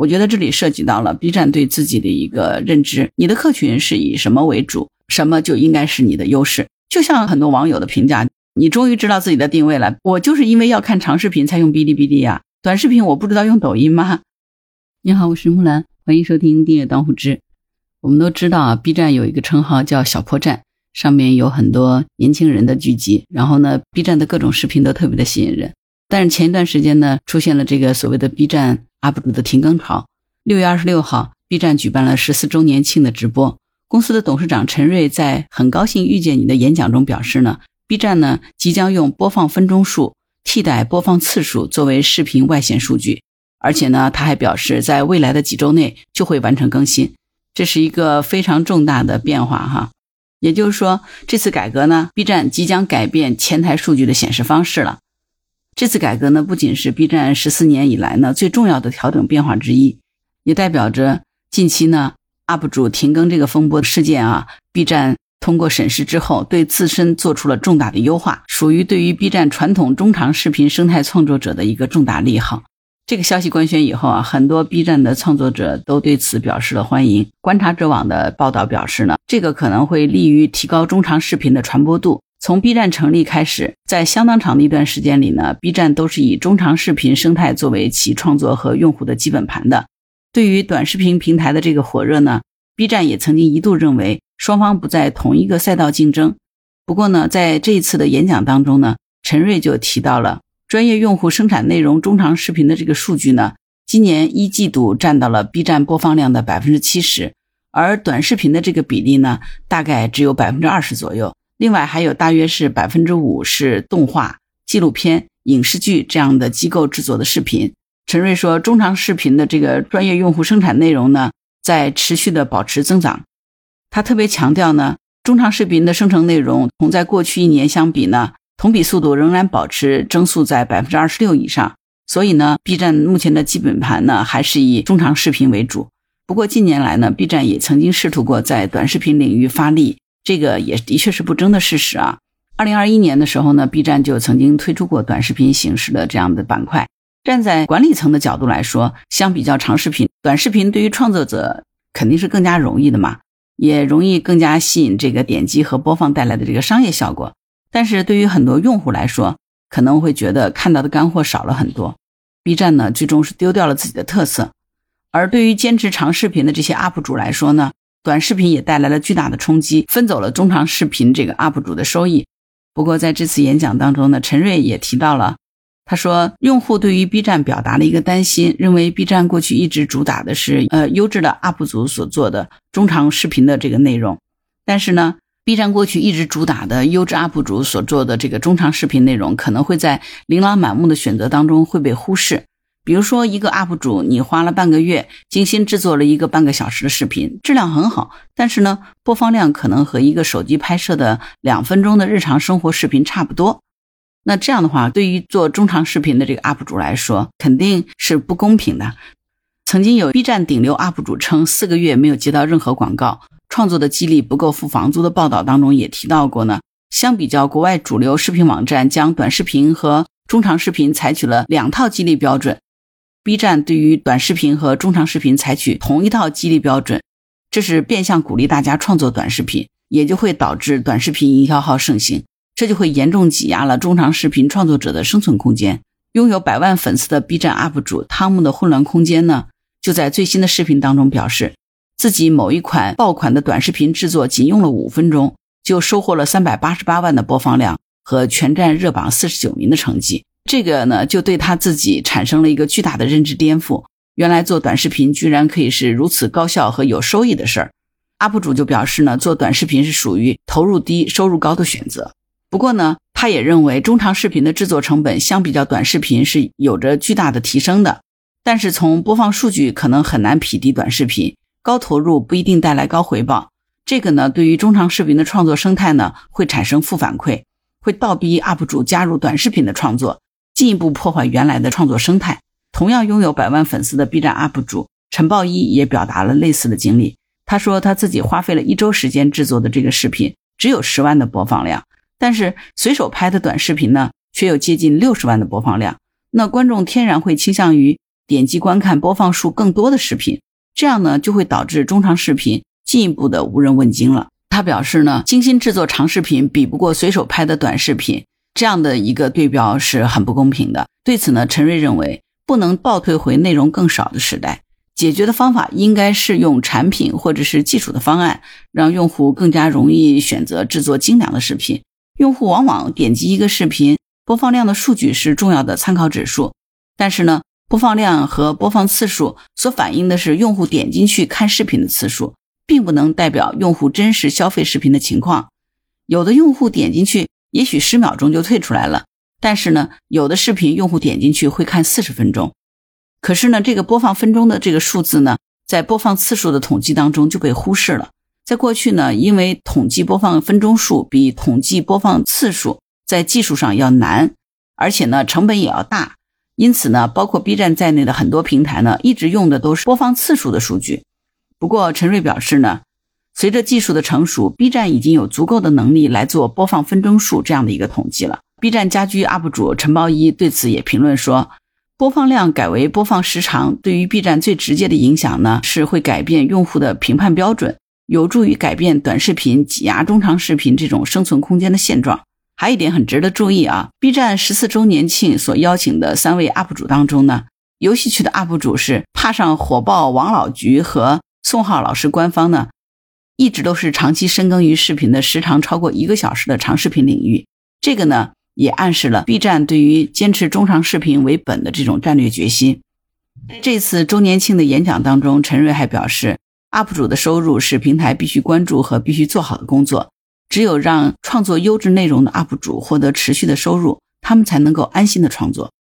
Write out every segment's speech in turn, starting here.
我觉得这里涉及到了 B 站对自己的一个认知，你的客群是以什么为主，什么就应该是你的优势。就像很多网友的评价，你终于知道自己的定位了。我就是因为要看长视频才用哔哩哔哩呀，短视频我不知道用抖音吗？你好，我是木兰，欢迎收听订阅当户知。我们都知道啊，B 站有一个称号叫小破站，上面有很多年轻人的聚集，然后呢，B 站的各种视频都特别的吸引人。但是前一段时间呢，出现了这个所谓的 B 站。UP 主的停更潮。六月二十六号，B 站举办了十四周年庆的直播。公司的董事长陈瑞在“很高兴遇见你”的演讲中表示呢，B 站呢即将用播放分钟数替代播放次数作为视频外显数据，而且呢，他还表示在未来的几周内就会完成更新。这是一个非常重大的变化哈。也就是说，这次改革呢，B 站即将改变前台数据的显示方式了。这次改革呢，不仅是 B 站十四年以来呢最重要的调整变化之一，也代表着近期呢 UP 主停更这个风波事件啊，B 站通过审视之后，对自身做出了重大的优化，属于对于 B 站传统中长视频生态创作者的一个重大利好。这个消息官宣以后啊，很多 B 站的创作者都对此表示了欢迎。观察者网的报道表示呢，这个可能会利于提高中长视频的传播度。从 B 站成立开始，在相当长的一段时间里呢，B 站都是以中长视频生态作为其创作和用户的基本盘的。对于短视频平台的这个火热呢，B 站也曾经一度认为双方不在同一个赛道竞争。不过呢，在这一次的演讲当中呢，陈瑞就提到了专业用户生产内容中长视频的这个数据呢，今年一季度占到了 B 站播放量的百分之七十，而短视频的这个比例呢，大概只有百分之二十左右。另外还有大约是百分之五是动画、纪录片、影视剧这样的机构制作的视频。陈瑞说，中长视频的这个专业用户生产内容呢，在持续的保持增长。他特别强调呢，中长视频的生成内容同在过去一年相比呢，同比速度仍然保持增速在百分之二十六以上。所以呢，B 站目前的基本盘呢，还是以中长视频为主。不过近年来呢，B 站也曾经试图过在短视频领域发力。这个也的确是不争的事实啊。二零二一年的时候呢，B 站就曾经推出过短视频形式的这样的板块。站在管理层的角度来说，相比较长视频，短视频对于创作者肯定是更加容易的嘛，也容易更加吸引这个点击和播放带来的这个商业效果。但是对于很多用户来说，可能会觉得看到的干货少了很多。B 站呢，最终是丢掉了自己的特色。而对于坚持长视频的这些 UP 主来说呢？短视频也带来了巨大的冲击，分走了中长视频这个 UP 主的收益。不过在这次演讲当中呢，陈瑞也提到了，他说用户对于 B 站表达了一个担心，认为 B 站过去一直主打的是呃优质的 UP 主所做的中长视频的这个内容，但是呢，B 站过去一直主打的优质 UP 主所做的这个中长视频内容，可能会在琳琅满目的选择当中会被忽视。比如说，一个 UP 主，你花了半个月精心制作了一个半个小时的视频，质量很好，但是呢，播放量可能和一个手机拍摄的两分钟的日常生活视频差不多。那这样的话，对于做中长视频的这个 UP 主来说，肯定是不公平的。曾经有 B 站顶流 UP 主称四个月没有接到任何广告，创作的激励不够付房租的报道当中也提到过呢。相比较国外主流视频网站，将短视频和中长视频采取了两套激励标准。B 站对于短视频和中长视频采取同一套激励标准，这是变相鼓励大家创作短视频，也就会导致短视频营销号盛行，这就会严重挤压了中长视频创作者的生存空间。拥有百万粉丝的 B 站 UP 主汤姆的混乱空间呢，就在最新的视频当中表示，自己某一款爆款的短视频制作仅用了五分钟，就收获了三百八十八万的播放量和全站热榜四十九名的成绩。这个呢，就对他自己产生了一个巨大的认知颠覆。原来做短视频居然可以是如此高效和有收益的事儿。UP 主就表示呢，做短视频是属于投入低、收入高的选择。不过呢，他也认为中长视频的制作成本相比较短视频是有着巨大的提升的。但是从播放数据可能很难匹敌短视频，高投入不一定带来高回报。这个呢，对于中长视频的创作生态呢，会产生负反馈，会倒逼 UP 主加入短视频的创作。进一步破坏原来的创作生态。同样拥有百万粉丝的 B 站 UP 主陈宝一也表达了类似的经历。他说他自己花费了一周时间制作的这个视频只有十万的播放量，但是随手拍的短视频呢却有接近六十万的播放量。那观众天然会倾向于点击观看播放数更多的视频，这样呢就会导致中长视频进一步的无人问津了。他表示呢，精心制作长视频比不过随手拍的短视频，这样的一个对标是很不公平的。对此呢，陈瑞认为不能倒退回内容更少的时代，解决的方法应该是用产品或者是技术的方案，让用户更加容易选择制作精良的视频。用户往往点击一个视频，播放量的数据是重要的参考指数，但是呢，播放量和播放次数所反映的是用户点进去看视频的次数。并不能代表用户真实消费视频的情况。有的用户点进去，也许十秒钟就退出来了。但是呢，有的视频用户点进去会看四十分钟。可是呢，这个播放分钟的这个数字呢，在播放次数的统计当中就被忽视了。在过去呢，因为统计播放分钟数比统计播放次数在技术上要难，而且呢成本也要大，因此呢，包括 B 站在内的很多平台呢，一直用的都是播放次数的数据。不过，陈瑞表示呢，随着技术的成熟，B 站已经有足够的能力来做播放分钟数这样的一个统计了。B 站家居 UP 主陈包一对此也评论说，播放量改为播放时长，对于 B 站最直接的影响呢，是会改变用户的评判标准，有助于改变短视频挤压中长视频这种生存空间的现状。还有一点很值得注意啊，B 站十四周年庆所邀请的三位 UP 主当中呢，游戏区的 UP 主是怕上火爆王老菊和。宋浩老师官方呢，一直都是长期深耕于视频的时长超过一个小时的长视频领域。这个呢，也暗示了 B 站对于坚持中长视频为本的这种战略决心。这次周年庆的演讲当中，陈瑞还表示，UP 主的收入是平台必须关注和必须做好的工作。只有让创作优质内容的 UP 主获得持续的收入，他们才能够安心的创作。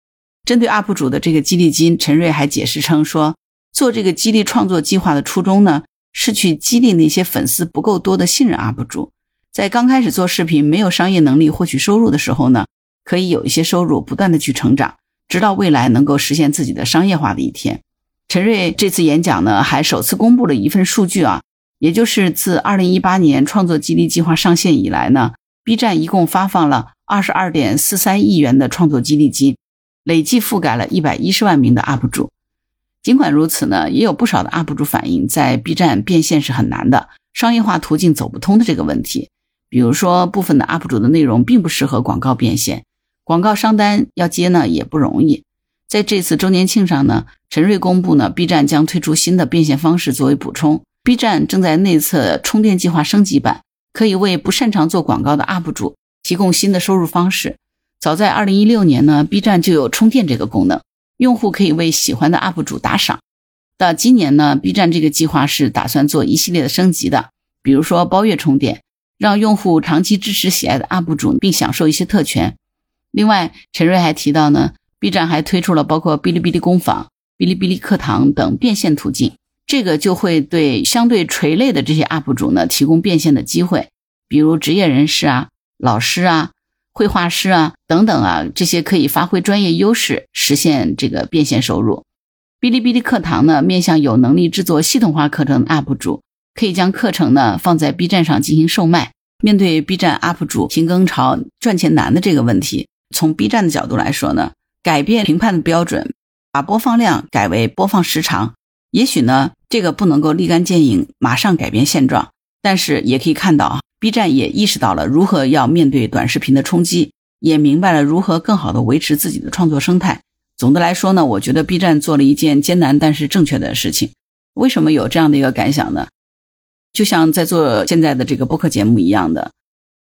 针对 UP 主的这个激励金，陈瑞还解释称说。做这个激励创作计划的初衷呢，是去激励那些粉丝不够多的新人 UP 主，在刚开始做视频没有商业能力获取收入的时候呢，可以有一些收入，不断的去成长，直到未来能够实现自己的商业化的一天。陈瑞这次演讲呢，还首次公布了一份数据啊，也就是自2018年创作激励计划上线以来呢，B 站一共发放了22.43亿元的创作激励金，累计覆盖了110万名的 UP 主。尽管如此呢，也有不少的 UP 主反映，在 B 站变现是很难的，商业化途径走不通的这个问题。比如说，部分的 UP 主的内容并不适合广告变现，广告商单要接呢也不容易。在这次周年庆上呢，陈瑞公布呢，B 站将推出新的变现方式作为补充。B 站正在内测充电计划升级版，可以为不擅长做广告的 UP 主提供新的收入方式。早在2016年呢，B 站就有充电这个功能。用户可以为喜欢的 UP 主打赏。到今年呢，B 站这个计划是打算做一系列的升级的，比如说包月充电，让用户长期支持喜爱的 UP 主，并享受一些特权。另外，陈瑞还提到呢，B 站还推出了包括哔哩哔哩工坊、哔哩哔哩课堂等变现途径，这个就会对相对垂类的这些 UP 主呢提供变现的机会，比如职业人士啊、老师啊。绘画师啊，等等啊，这些可以发挥专业优势，实现这个变现收入。哔哩哔哩课堂呢，面向有能力制作系统化课程的 UP 主，可以将课程呢放在 B 站上进行售卖。面对 B 站 UP 主停更潮、赚钱难的这个问题，从 B 站的角度来说呢，改变评判的标准，把播放量改为播放时长，也许呢，这个不能够立竿见影，马上改变现状，但是也可以看到啊。B 站也意识到了如何要面对短视频的冲击，也明白了如何更好的维持自己的创作生态。总的来说呢，我觉得 B 站做了一件艰难但是正确的事情。为什么有这样的一个感想呢？就像在做现在的这个播客节目一样的，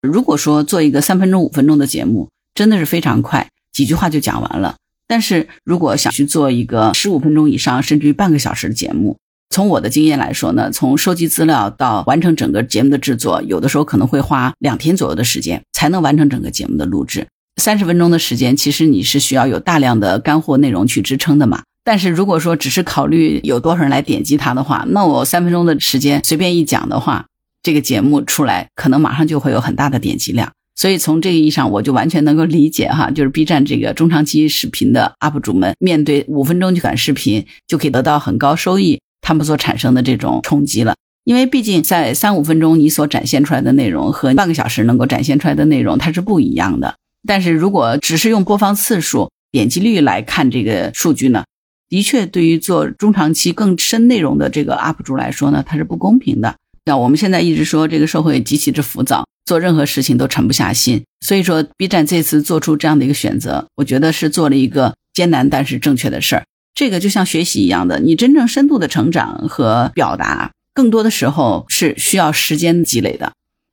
如果说做一个三分钟、五分钟的节目，真的是非常快，几句话就讲完了。但是如果想去做一个十五分钟以上，甚至于半个小时的节目，从我的经验来说呢，从收集资料到完成整个节目的制作，有的时候可能会花两天左右的时间才能完成整个节目的录制。三十分钟的时间，其实你是需要有大量的干货内容去支撑的嘛。但是如果说只是考虑有多少人来点击它的话，那我三分钟的时间随便一讲的话，这个节目出来可能马上就会有很大的点击量。所以从这个意义上，我就完全能够理解哈，就是 B 站这个中长期视频的 UP 主们面对五分钟就短视频就可以得到很高收益。他们所产生的这种冲击了，因为毕竟在三五分钟你所展现出来的内容和半个小时能够展现出来的内容它是不一样的。但是如果只是用播放次数、点击率来看这个数据呢，的确对于做中长期更深内容的这个 UP 主来说呢，它是不公平的。那我们现在一直说这个社会极其之浮躁，做任何事情都沉不下心，所以说 B 站这次做出这样的一个选择，我觉得是做了一个艰难但是正确的事儿。这个就像学习一样的，你真正深度的成长和表达，更多的时候是需要时间积累的。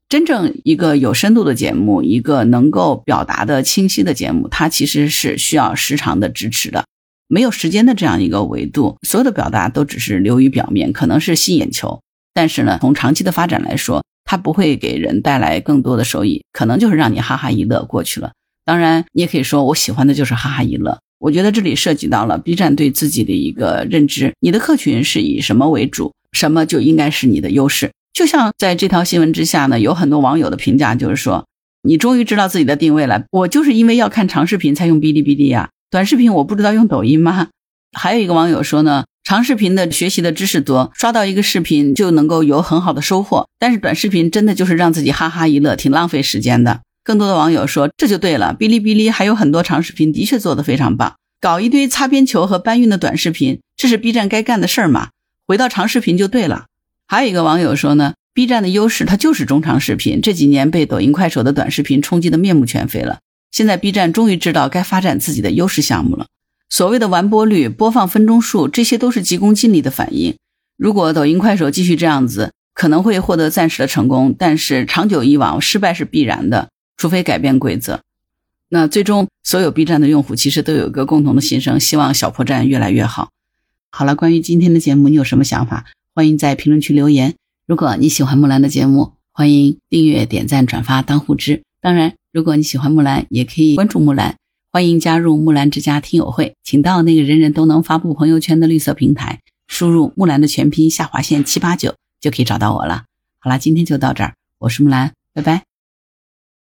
真正一个有深度的节目，一个能够表达的清晰的节目，它其实是需要时长的支持的。没有时间的这样一个维度，所有的表达都只是流于表面，可能是吸眼球，但是呢，从长期的发展来说，它不会给人带来更多的收益，可能就是让你哈哈一乐过去了。当然，你也可以说我喜欢的就是哈哈一乐。我觉得这里涉及到了 B 站对自己的一个认知，你的客群是以什么为主，什么就应该是你的优势。就像在这条新闻之下呢，有很多网友的评价就是说，你终于知道自己的定位了。我就是因为要看长视频才用哔哩哔哩呀，短视频我不知道用抖音吗？还有一个网友说呢，长视频的学习的知识多，刷到一个视频就能够有很好的收获，但是短视频真的就是让自己哈哈一乐，挺浪费时间的。更多的网友说这就对了，哔哩哔哩还有很多长视频的确做得非常棒，搞一堆擦边球和搬运的短视频，这是 B 站该干的事儿吗？回到长视频就对了。还有一个网友说呢，B 站的优势它就是中长视频，这几年被抖音、快手的短视频冲击的面目全非了。现在 B 站终于知道该发展自己的优势项目了。所谓的完播率、播放分钟数，这些都是急功近利的反应。如果抖音、快手继续这样子，可能会获得暂时的成功，但是长久以往，失败是必然的，除非改变规则。那最终，所有 B 站的用户其实都有一个共同的心声，希望小破站越来越好。好了，关于今天的节目，你有什么想法？欢迎在评论区留言。如果你喜欢木兰的节目，欢迎订阅、点赞、转发当护知。当然，如果你喜欢木兰，也可以关注木兰。欢迎加入木兰之家听友会，请到那个人人都能发布朋友圈的绿色平台，输入木兰的全拼下划线七八九就可以找到我了。好了，今天就到这儿，我是木兰，拜拜。